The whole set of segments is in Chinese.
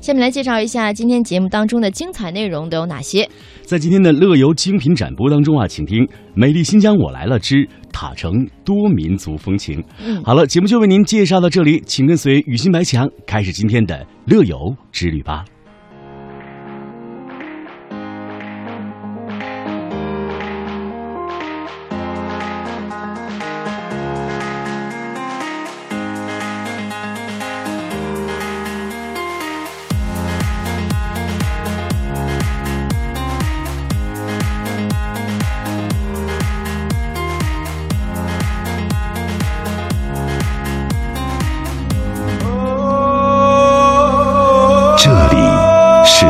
下面来介绍一下今天节目当中的精彩内容都有哪些。在今天的乐游精品展播当中啊，请听《美丽新疆我来了之塔城多民族风情》。嗯好了，节目就为您介绍到这里，请跟随雨欣白墙开始今天的乐游之旅吧。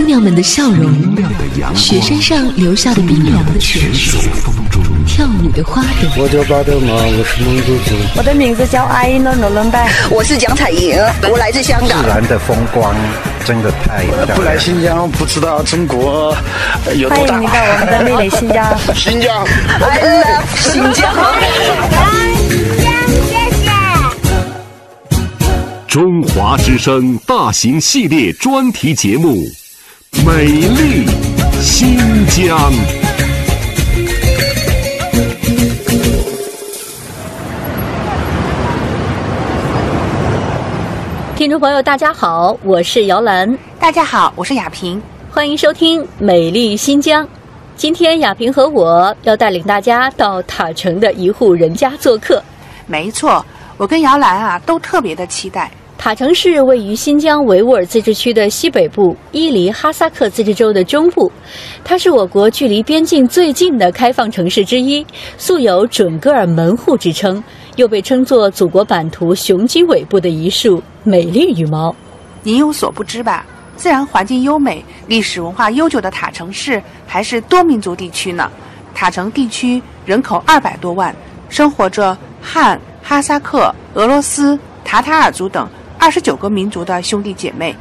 姑娘们的笑容，雪山上留下的冰凉的泉水，跳舞的花朵，我叫巴德玛，我是蒙古族。我的名字叫阿依诺诺伦拜，我是蒋彩莹，我来自香港自。然的风光真的太漂亮。不来新疆不知道中国有多大欢迎你。到我们的美丽新疆。新疆，I love 新疆。中华之声大型系列专题节目《美丽新疆》。听众朋友，大家好，我是姚兰，大家好，我是雅萍。欢迎收听《美丽新疆》。今天雅萍和我要带领大家到塔城的一户人家做客。没错，我跟姚兰啊都特别的期待。塔城市位于新疆维吾尔自治区的西北部，伊犁哈萨克自治州的中部。它是我国距离边境最近的开放城市之一，素有“准噶尔门户”之称，又被称作祖国版图雄鸡尾部的一束美丽羽毛。您有所不知吧？自然环境优美、历史文化悠久的塔城市还是多民族地区呢。塔城地区人口二百多万，生活着汉、哈萨克、俄罗斯、塔塔尔族等二十九个民族的兄弟姐妹，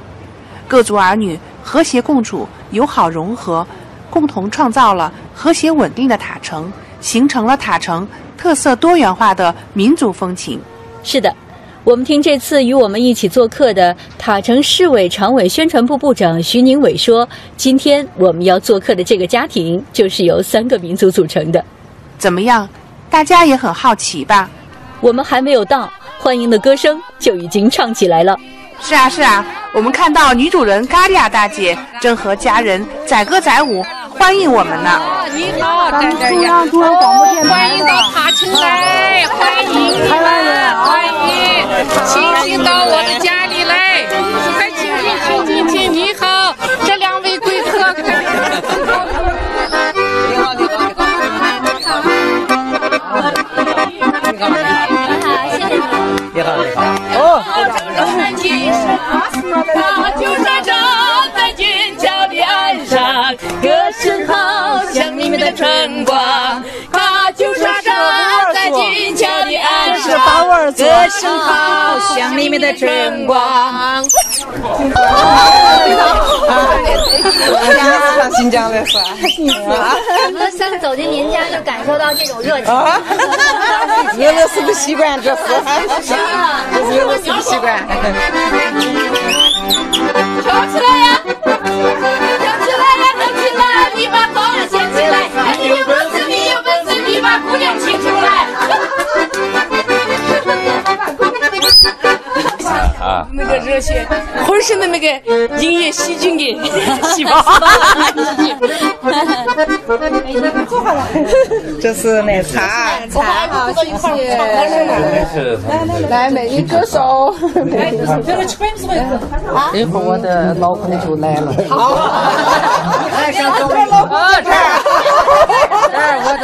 各族儿女和谐共处、友好融合，共同创造了和谐稳定的塔城，形成了塔城特色多元化的民族风情。是的，我们听这次与我们一起做客的塔城市委常委宣传部部长徐宁伟说，今天我们要做客的这个家庭就是由三个民族组成的。怎么样？大家也很好奇吧？我们还没有到，欢迎的歌声就已经唱起来了。是啊，是啊，我们看到女主人嘎利亚大姐正和家人载歌载舞欢迎我们呢。你好，咱们中央中央广播电台欢迎到塔城来，欢迎你们，青它就生长在金桥的岸上，歌声好像明媚的春光。他就生长在金桥的岸上，歌声好像你们的春光。上新疆来是吧？我们刚走进您家就感受到这种热情。俄罗斯不习惯，这是，是俄罗斯不习惯。跳起来呀！浑身的那个音乐细菌给 细胞。这是奶茶，我们还不坐一块儿唱歌是吗？来，美女歌手。一会儿我的老公就来了。好，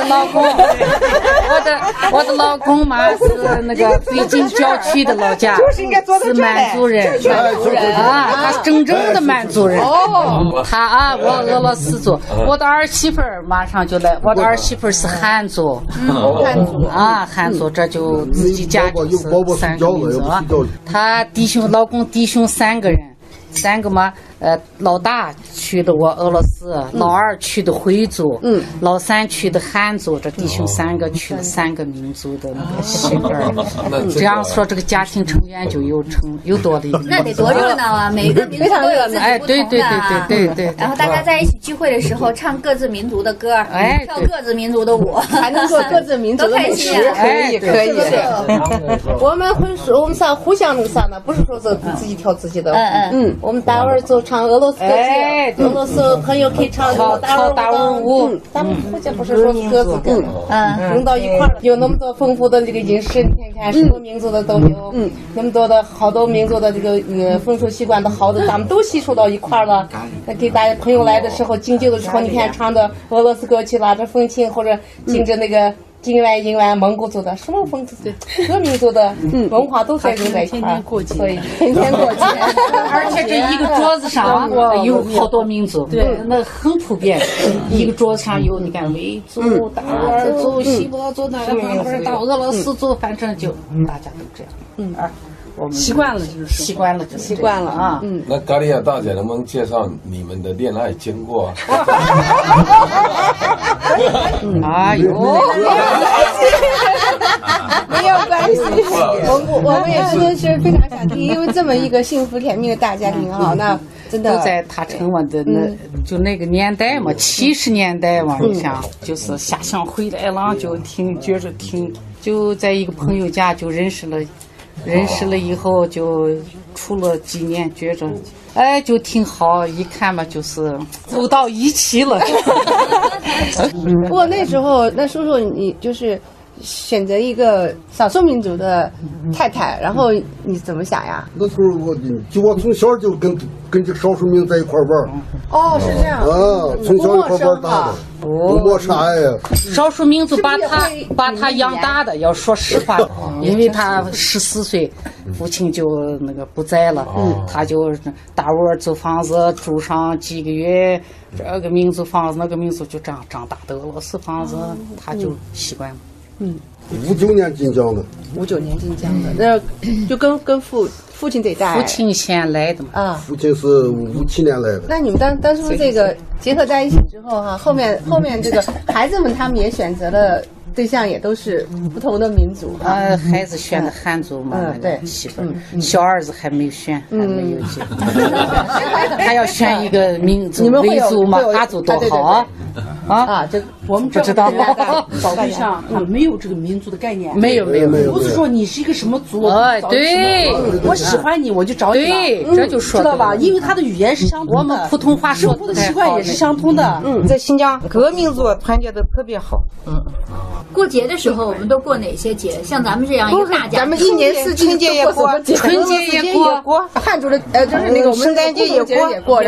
老公，我的我的老公嘛是那个北京郊区的老家，是满族人，满族人啊，他是真正的满族人。哦，他啊，我俄罗斯族，我的儿媳妇儿马上就来，我的儿媳妇儿是汉族，汉族啊，汉族，这就自己家就是三个民族。他弟兄老公弟兄三个人，三个嘛。呃，老大娶的我俄罗斯，老二娶的回族，嗯，老三娶的汉族，这弟兄三个娶了三个民族的那个媳妇儿，这样说这个家庭成员就有成 又多了一个。那得多热闹啊！每个民族都有自己不同的啊。对对对对对。然后大家在一起聚会的时候，唱各自民族的歌，哎，跳各自民族的舞，还能做各自民族的 美食，可以可以。我们会说，我们啥互相那个啥呢？不是说是自己跳自己的，嗯嗯嗯，我们待会儿就唱俄罗斯歌。曲，俄罗斯朋友可以唱大大舞舞，咱们福建不是说各自各，嗯，融到一块儿，有那么多丰富的这个饮食，你看看什么民族的都有，嗯，那么多的好多民族的这个呃风俗习惯的好的，咱们都吸收到一块儿了。那给大家朋友来的时候敬酒的时候，你看唱的俄罗斯歌曲，拉着风琴或者敬着那个。金湾、银湾、蒙古族的，什么风族？的，各民族的文化都在融在一块儿，所以天天过节。而且这一个桌子上有好多民族，对，那很普遍。一个桌子上有，你看维族、达斡尔族、锡伯族，哪个哪个到俄罗斯族，反正就大家都这样。嗯。啊。我们习惯了就是习惯了，就习惯了啊。嗯，那咖利亚大姐能不能介绍你们的恋爱经过？哎呦，没有关系，我我我们也是是非常想听，因为这么一个幸福甜蜜的大家庭哈，那真的都在他成我的那就那个年代嘛，七十年代嘛，你想就是下乡回来了就听觉着听，就在一个朋友家就认识了。认识了以后就处了几年，觉着哎就挺好，一看嘛就是走到一起了。不过那时候，那叔叔你就是选择一个少数民族的太太，然后你怎么想呀？那时候我就我从小就跟跟这少数民族在一块玩。哦，是这样。啊，从小一块玩大的。不陌生呀！少数民族把他把他养大的，要说实话，因为他十四岁，父亲就那个不在了，他就大窝租房子住上几个月，这个民族房子那个民族就这样长大的俄罗斯房子，他就习惯了。嗯，五九年进疆的。五九年进疆的，那就跟跟父。父亲得带，父亲先来的嘛。啊，父亲是五七年来的。那你们当当初这个结合在一起之后哈，后面后面这个孩子们他们也选择了。对象也都是不同的民族啊，孩子选的汉族嘛，对，媳妇，小儿子还没选，还没有结婚，他要选一个民族，维族嘛，哈族多好啊啊！这我们不知道，找对象他没有这个民族的概念，没有没有没有，不是说你是一个什么族，哎对，我喜欢你我就找你，对，这就说知道吧？因为他的语言是相通的，我们普通话说的习惯也是相通的。嗯，在新疆各民族团结的特别好，嗯。过节的时候，我们都过哪些节？像咱们这样一个大家，咱们一年四季春节也过，春节也过，汉族的呃，就是那个圣诞节也过，过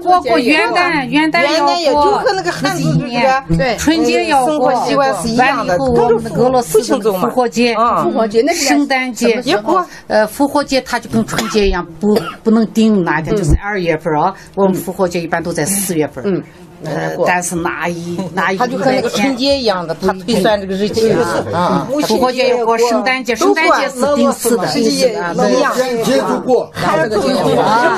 过过元旦，元旦也就和那个汉族的对春节要过，习惯是一样的。我们俄罗斯庆祝复活节，复活节那圣诞节也过，呃，复活节它就跟春节一样，不不能定哪天，就是二月份啊。我们复活节一般都在四月份。嗯。呃，但是那一 那一他就和那个春节一样的，他推算这个日期啊。啊，复活节要过，圣诞节，圣诞节是定死的，一样。节就过，还是过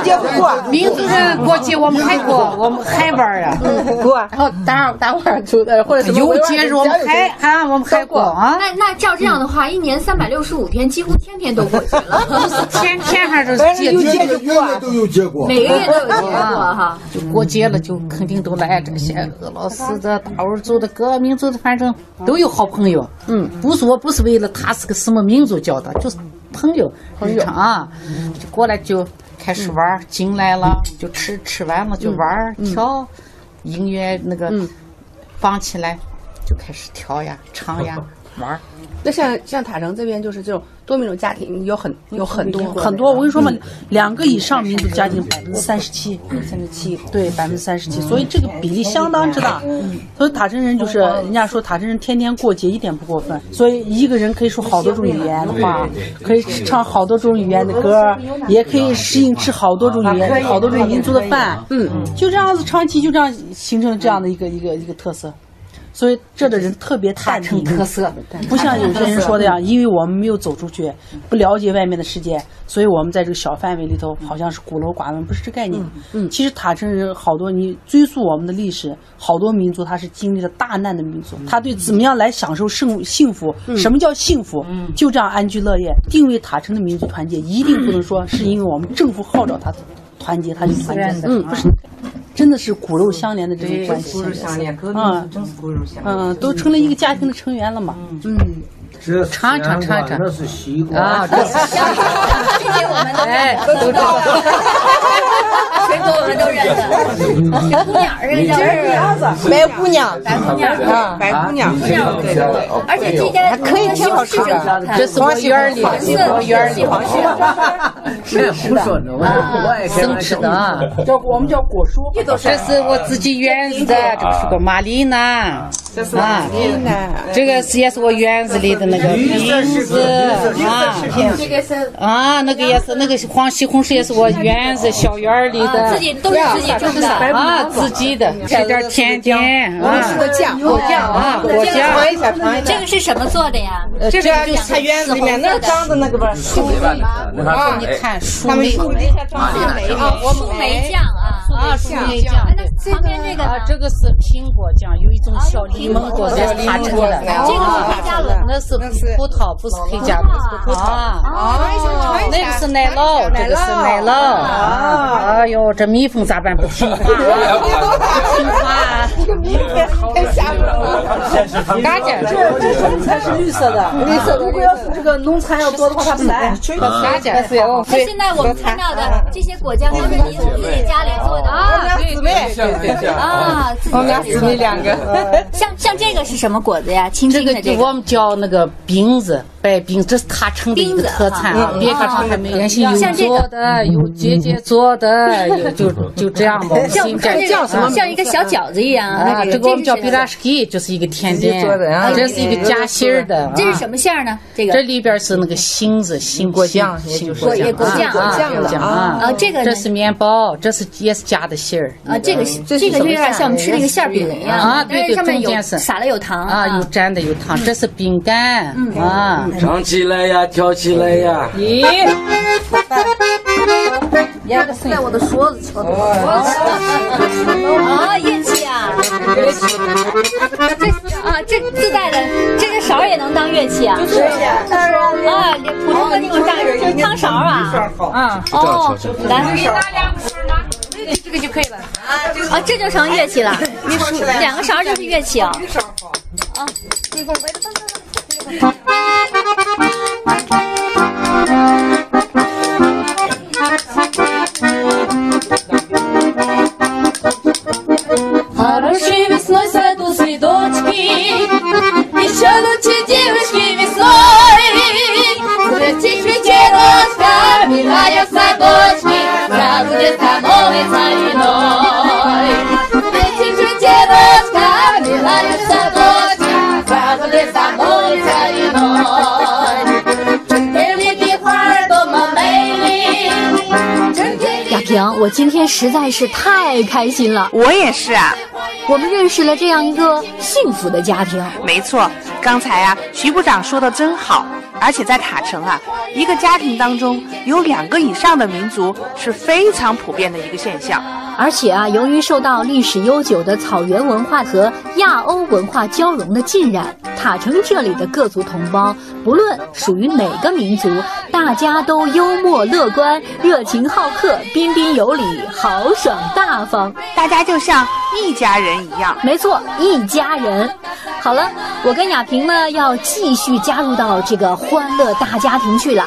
节不过。民族人过节我们还过，我们还玩呀，过。然后大大伙儿出的或者什么有节日我们还啊，我们还过啊。那那照这样的话，一年三百六十五天，几乎天天都过节了。天天还是节节就过，都有节过，每个月都有节过哈。就过节了，就肯定都来。哎，这些俄罗斯的、达斡尔族的、各民族的，反正都有好朋友。嗯，不是我不是为了他是个什么民族交的，就是朋友，日常啊，就过来就开始玩进来了就吃，吃完了就玩跳，音乐那个放起来就开始跳呀、唱呀。玩儿。那像像塔城这边就是这种多民族家庭有很有很多很多，我跟你说嘛，两个以上民族家庭百分之三十七，三十七，对，百分之三十七，所以这个比例相当之大。所以塔城人就是人家说塔城人天天过节一点不过分，所以一个人可以说好多种语言的话，可以唱好多种语言的歌，也可以适应吃好多种语言、好多种民族的饭。嗯，就这样子长期就这样形成了这样的一个一个一个特色。所以这的人特别淡定，特色，不像有些人说的样，因为我们没有走出去，不了解外面的世界，所以我们在这个小范围里头好像是孤陋寡闻，不是这概念。嗯，其实塔城人好多，你追溯我们的历史，好多民族他是经历了大难的民族，他对怎么样来享受幸幸福，什么叫幸福，就这样安居乐业。定位塔城的民族团结，一定不能说是因为我们政府号召他团结，他就团结。嗯，不是。真的是骨肉相连的这种关系，嗯，嗯，都成了一个家庭的成员了嘛，嗯，尝尝尝尝，那是西瓜啊，这是西瓜，这些我们都哎都知道，水果我们都认得，小姑娘是叫白姑娘，白姑娘。啊，白姑娘，对对对，而且这家可以挺好吃的，这是我院里，我院里，是是的，生吃的啊，叫我们叫果蔬，这是我自己园子的，这个是个马丽娜。这是啊，这个。是也是我院子里的那个瓶子啊，这个是啊，那个也是那个黄西红柿也是我院子小院里的，自己都是自己种的。啊，自己的，吃点甜点啊，果酱，果酱啊，果酱，尝一下，尝一下，这个是什么做的呀？这个就是他园子里面那长的那个吧，树莓啊，你看树莓，树莓长的莓啊，树莓酱啊，啊，树莓酱，旁边这个啊，这个是苹果酱，有一种小柠檬果子塔城的，这个是黑加仑，那是葡萄，不是黑加仑，是葡萄啊，那个是奶酪，这个是奶酪啊，哎呦，这蜜蜂咋办？不听话？不听话，了，嘎姐，这这种才是绿色的，绿色的，如果要是这个农残要多的话，它不来，嘎姐是那现在我们看到的这些果酱都是您自己家里做的啊，姊妹，啊，我们俩姊妹两个，像像这个是什么果子呀？青青的这个我们叫那个饼子，白冰，这是他城的一个特产啊，别个城还没有。有做的，有姐姐做的，有就就这样吧。像叫什么？像一个小饺子一样啊。这个我们叫比拉什基，就是一个甜点。这是一个夹心儿的。这是什么馅儿呢？这个这里边是那个杏子、杏果酱、杏果酱、果酱啊酱啊。啊，这个这是面包，这是也是夹的馅儿啊。这个这个就有点像我们吃那个馅饼一样啊。对对，上面有是撒了有糖啊，有粘的有糖。这是饼干啊。唱起来呀，跳起来呀！咦，呀，这是在我的桌子敲的。啊，乐器啊！乐器。这啊，这自带的，这个勺也能当乐器啊？就是啊，啊，普通的那种个汤汤勺啊。嗯，哦，来，对，这个就可以了。啊，这就成乐器了。两个勺就是乐器啊。啊，你给我摆摆摆摆摆摆。Thank you. 平，我今天实在是太开心了。我也是啊，我们认识了这样一个幸福的家庭。没错，刚才啊，徐部长说的真好。而且在塔城啊，一个家庭当中有两个以上的民族是非常普遍的一个现象。而且啊，由于受到历史悠久的草原文化和亚欧文化交融的浸染，塔城这里的各族同胞，不论属于哪个民族，大家都幽默乐观、热情好客、彬彬有礼、豪爽大方，大家就像一家人一样。没错，一家人。好了，我跟亚萍呢要继续加入到这个欢乐大家庭去了。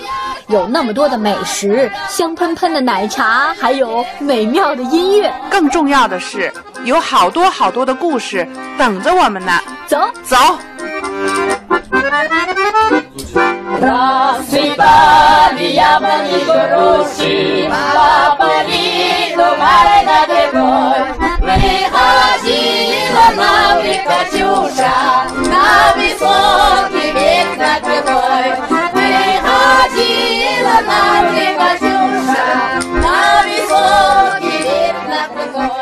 有那么多的美食，香喷喷的奶茶，还有美妙的音乐。更重要的是，有好多好多的故事等着我们呢。走走。Она не батюша, на високе видно кругом.